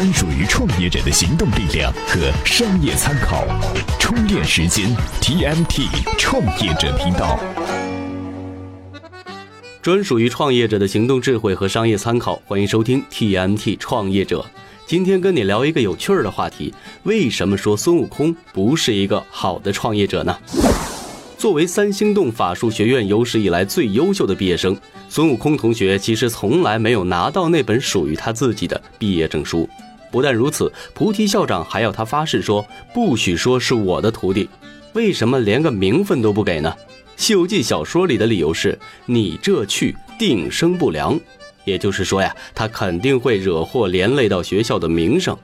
专属于创业者的行动力量和商业参考，充电时间 TMT 创业者频道，专属于创业者的行动智慧和商业参考，欢迎收听 TMT 创业者。今天跟你聊一个有趣儿的话题：为什么说孙悟空不是一个好的创业者呢？作为三星洞法术学院有史以来最优秀的毕业生，孙悟空同学其实从来没有拿到那本属于他自己的毕业证书。不但如此，菩提校长还要他发誓说不许说是我的徒弟。为什么连个名分都不给呢？《西游记》小说里的理由是：你这去定生不良，也就是说呀，他肯定会惹祸，连累到学校的名声。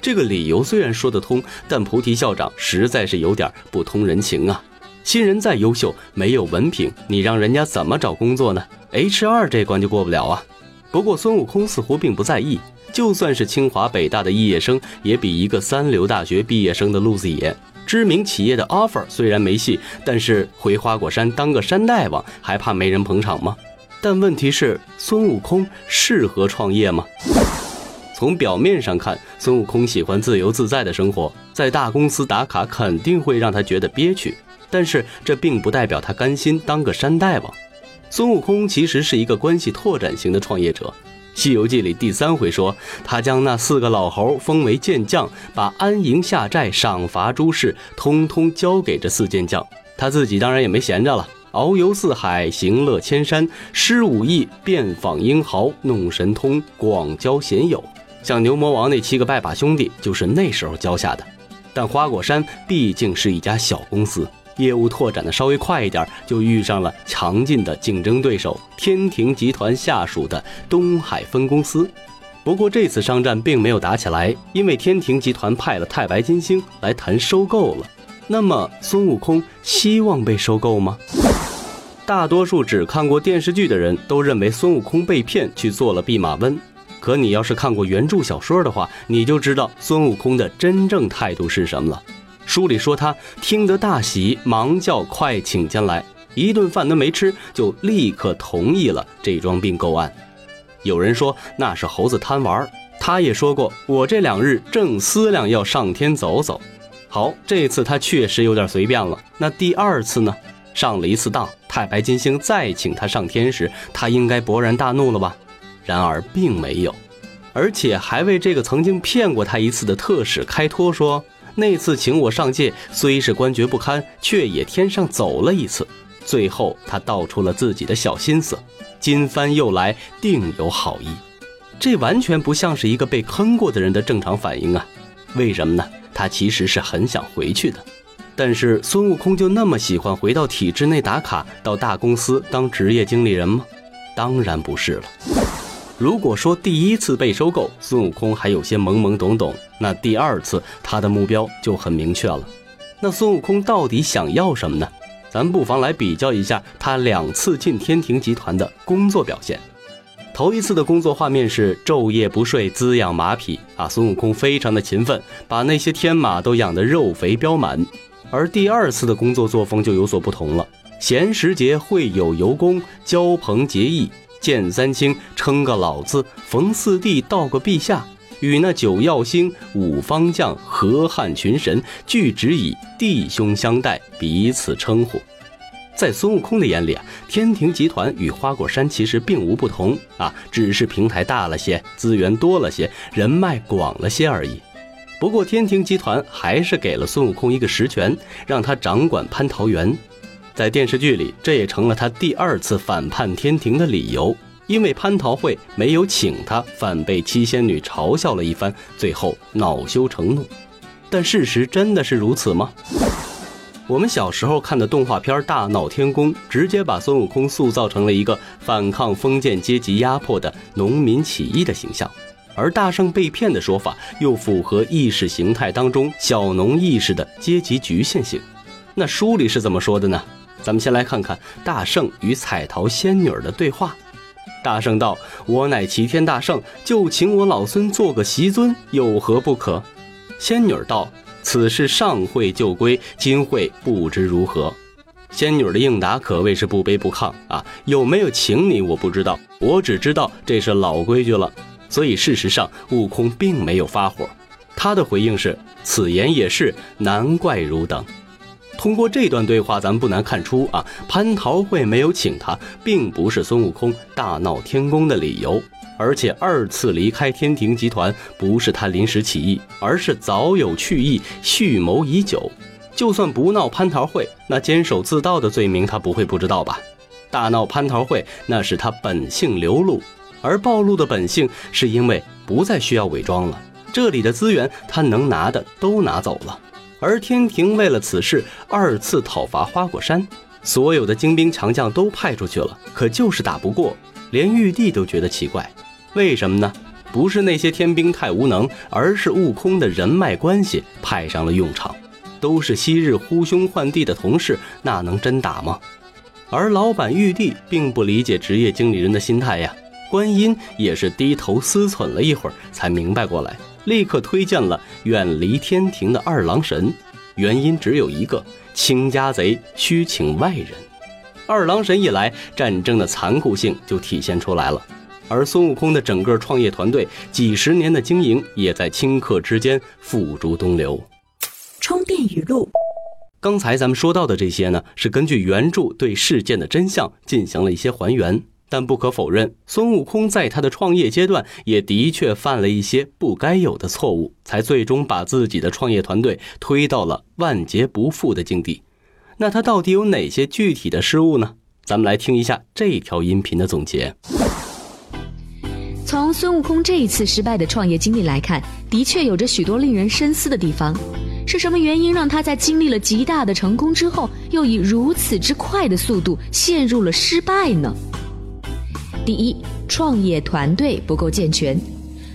这个理由虽然说得通，但菩提校长实在是有点不通人情啊。新人再优秀，没有文凭，你让人家怎么找工作呢？H R 这关就过不了啊。不过孙悟空似乎并不在意，就算是清华北大的毕业生，也比一个三流大学毕业生的路子野。知名企业的 offer 虽然没戏，但是回花果山当个山大王，还怕没人捧场吗？但问题是，孙悟空适合创业吗？从表面上看，孙悟空喜欢自由自在的生活，在大公司打卡肯定会让他觉得憋屈。但是这并不代表他甘心当个山大王。孙悟空其实是一个关系拓展型的创业者。《西游记》里第三回说，他将那四个老猴封为剑将，把安营下寨、赏罚诸事通通交给这四剑将。他自己当然也没闲着了，遨游四海，行乐千山，施武艺，遍访英豪，弄神通，广交贤友。像牛魔王那七个拜把兄弟，就是那时候教下的。但花果山毕竟是一家小公司。业务拓展的稍微快一点，就遇上了强劲的竞争对手天庭集团下属的东海分公司。不过这次商战并没有打起来，因为天庭集团派了太白金星来谈收购了。那么孙悟空希望被收购吗？大多数只看过电视剧的人都认为孙悟空被骗去做了弼马温，可你要是看过原著小说的话，你就知道孙悟空的真正态度是什么了。书里说他听得大喜，忙叫快请进来，一顿饭都没吃，就立刻同意了这桩并购案。有人说那是猴子贪玩，他也说过我这两日正思量要上天走走。好，这次他确实有点随便了。那第二次呢？上了一次当，太白金星再请他上天时，他应该勃然大怒了吧？然而并没有，而且还为这个曾经骗过他一次的特使开脱说。那次请我上界，虽是官爵不堪，却也天上走了一次。最后他道出了自己的小心思：金帆又来，定有好意。这完全不像是一个被坑过的人的正常反应啊！为什么呢？他其实是很想回去的。但是孙悟空就那么喜欢回到体制内打卡，到大公司当职业经理人吗？当然不是了。如果说第一次被收购，孙悟空还有些懵懵懂懂，那第二次他的目标就很明确了。那孙悟空到底想要什么呢？咱不妨来比较一下他两次进天庭集团的工作表现。头一次的工作画面是昼夜不睡滋养马匹啊，孙悟空非常的勤奋，把那些天马都养得肉肥膘满。而第二次的工作作风就有所不同了，闲时节会友游工，交朋结义。见三清称个老字，逢四弟道个陛下，与那九曜星、五方将、河汉群神俱只以弟兄相待，彼此称呼。在孙悟空的眼里啊，天庭集团与花果山其实并无不同啊，只是平台大了些，资源多了些，人脉广了些而已。不过天庭集团还是给了孙悟空一个实权，让他掌管蟠桃园。在电视剧里，这也成了他第二次反叛天庭的理由。因为蟠桃会没有请他，反被七仙女嘲笑了一番，最后恼羞成怒。但事实真的是如此吗？我们小时候看的动画片《大闹天宫》，直接把孙悟空塑造成了一个反抗封建阶级压迫的农民起义的形象，而大圣被骗的说法又符合意识形态当中小农意识的阶级局限性。那书里是怎么说的呢？咱们先来看看大圣与彩桃仙女儿的对话。大圣道：“我乃齐天大圣，就请我老孙做个席尊，有何不可？”仙女儿道：“此事上会就归，今会不知如何。”仙女儿的应答可谓是不卑不亢啊！有没有请你我不知道，我只知道这是老规矩了。所以事实上悟空并没有发火。他的回应是：“此言也是，难怪汝等。”通过这段对话，咱们不难看出啊，蟠桃会没有请他，并不是孙悟空大闹天宫的理由。而且二次离开天庭集团，不是他临时起意，而是早有去意，蓄谋已久。就算不闹蟠桃会，那监守自盗的罪名他不会不知道吧？大闹蟠桃会，那是他本性流露，而暴露的本性是因为不再需要伪装了。这里的资源他能拿的都拿走了，而天庭为了此事二次讨伐花果山，所有的精兵强将都派出去了，可就是打不过，连玉帝都觉得奇怪，为什么呢？不是那些天兵太无能，而是悟空的人脉关系派上了用场。都是昔日呼兄唤弟的同事，那能真打吗？而老板玉帝并不理解职业经理人的心态呀。观音也是低头思忖了一会儿，才明白过来，立刻推荐了远离天庭的二郎神。原因只有一个：请家贼需请外人。二郎神一来，战争的残酷性就体现出来了。而孙悟空的整个创业团队，几十年的经营，也在顷刻之间付诸东流。充电语录。刚才咱们说到的这些呢，是根据原著对事件的真相进行了一些还原。但不可否认，孙悟空在他的创业阶段也的确犯了一些不该有的错误，才最终把自己的创业团队推到了万劫不复的境地。那他到底有哪些具体的失误呢？咱们来听一下这条音频的总结。从孙悟空这一次失败的创业经历来看，的确有着许多令人深思的地方。是什么原因让他在经历了极大的成功之后，又以如此之快的速度陷入了失败呢？第一，创业团队不够健全，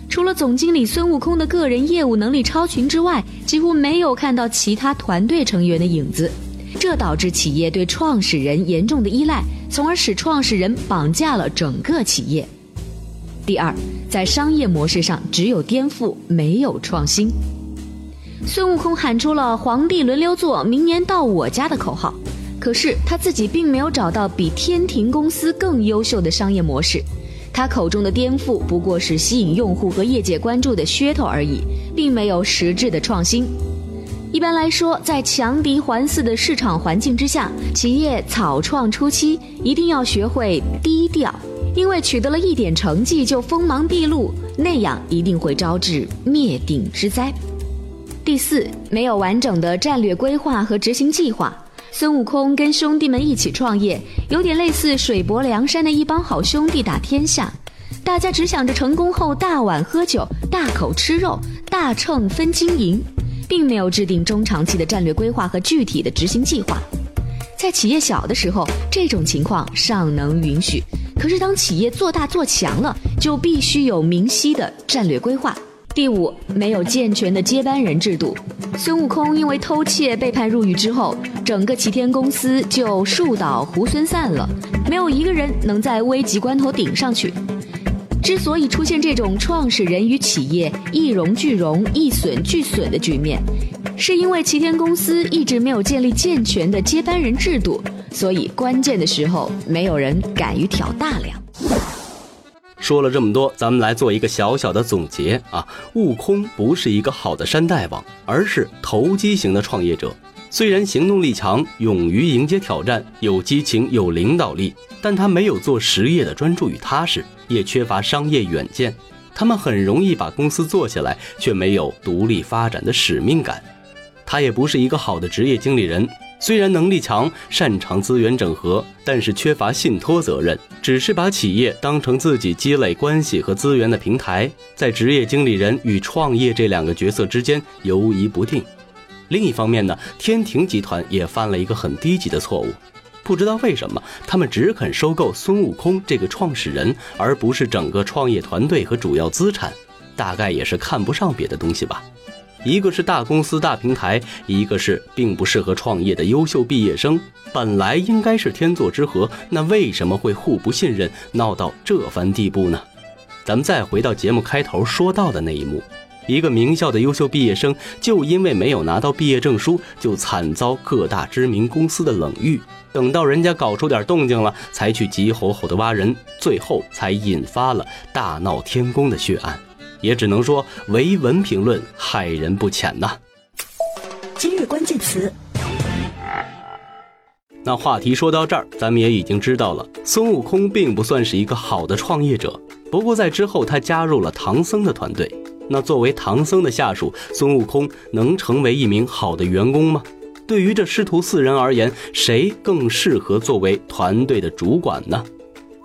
除了总经理孙悟空的个人业务能力超群之外，几乎没有看到其他团队成员的影子，这导致企业对创始人严重的依赖，从而使创始人绑架了整个企业。第二，在商业模式上只有颠覆，没有创新。孙悟空喊出了“皇帝轮流坐，明年到我家”的口号，可是他自己并没有找到比天庭公司更优秀的商业模式。他口中的颠覆不过是吸引用户和业界关注的噱头而已，并没有实质的创新。一般来说，在强敌环伺的市场环境之下，企业草创初期一定要学会低调，因为取得了一点成绩就锋芒毕露，那样一定会招致灭顶之灾。第四，没有完整的战略规划和执行计划。孙悟空跟兄弟们一起创业，有点类似水泊梁山的一帮好兄弟打天下，大家只想着成功后大碗喝酒、大口吃肉、大秤分金银，并没有制定中长期的战略规划和具体的执行计划。在企业小的时候，这种情况尚能允许；可是当企业做大做强了，就必须有明晰的战略规划。第五，没有健全的接班人制度。孙悟空因为偷窃被判入狱之后，整个齐天公司就树倒猢狲散了，没有一个人能在危急关头顶上去。之所以出现这种创始人与企业一荣俱荣、一损俱损的局面，是因为齐天公司一直没有建立健全的接班人制度，所以关键的时候没有人敢于挑大梁。说了这么多，咱们来做一个小小的总结啊！悟空不是一个好的山大王，而是投机型的创业者。虽然行动力强，勇于迎接挑战，有激情，有领导力，但他没有做实业的专注与踏实，也缺乏商业远见。他们很容易把公司做起来，却没有独立发展的使命感。他也不是一个好的职业经理人。虽然能力强，擅长资源整合，但是缺乏信托责任，只是把企业当成自己积累关系和资源的平台，在职业经理人与创业这两个角色之间游移不定。另一方面呢，天庭集团也犯了一个很低级的错误，不知道为什么他们只肯收购孙悟空这个创始人，而不是整个创业团队和主要资产，大概也是看不上别的东西吧。一个是大公司大平台，一个是并不适合创业的优秀毕业生，本来应该是天作之合，那为什么会互不信任，闹到这番地步呢？咱们再回到节目开头说到的那一幕，一个名校的优秀毕业生，就因为没有拿到毕业证书，就惨遭各大知名公司的冷遇。等到人家搞出点动静了，才去急吼吼的挖人，最后才引发了大闹天宫的血案。也只能说，唯文评论害人不浅呐。今日关键词。那话题说到这儿，咱们也已经知道了，孙悟空并不算是一个好的创业者。不过在之后，他加入了唐僧的团队。那作为唐僧的下属，孙悟空能成为一名好的员工吗？对于这师徒四人而言，谁更适合作为团队的主管呢？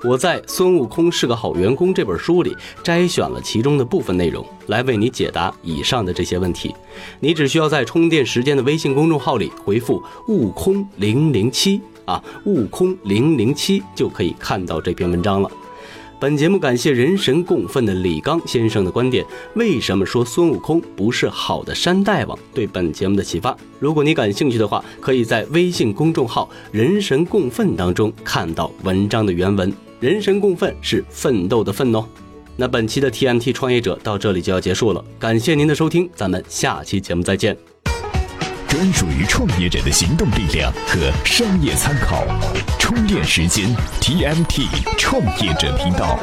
我在《孙悟空是个好员工》这本书里摘选了其中的部分内容，来为你解答以上的这些问题。你只需要在充电时间的微信公众号里回复“悟空零零七”啊，“悟空零零七”就可以看到这篇文章了。本节目感谢人神共愤的李刚先生的观点。为什么说孙悟空不是好的山大王？对本节目的启发。如果你感兴趣的话，可以在微信公众号“人神共愤”当中看到文章的原文。人神共愤是奋斗的奋哦。那本期的 TMT 创业者到这里就要结束了，感谢您的收听，咱们下期节目再见。专属于创业者的行动力量和商业参考，充电时间 TMT 创业者频道。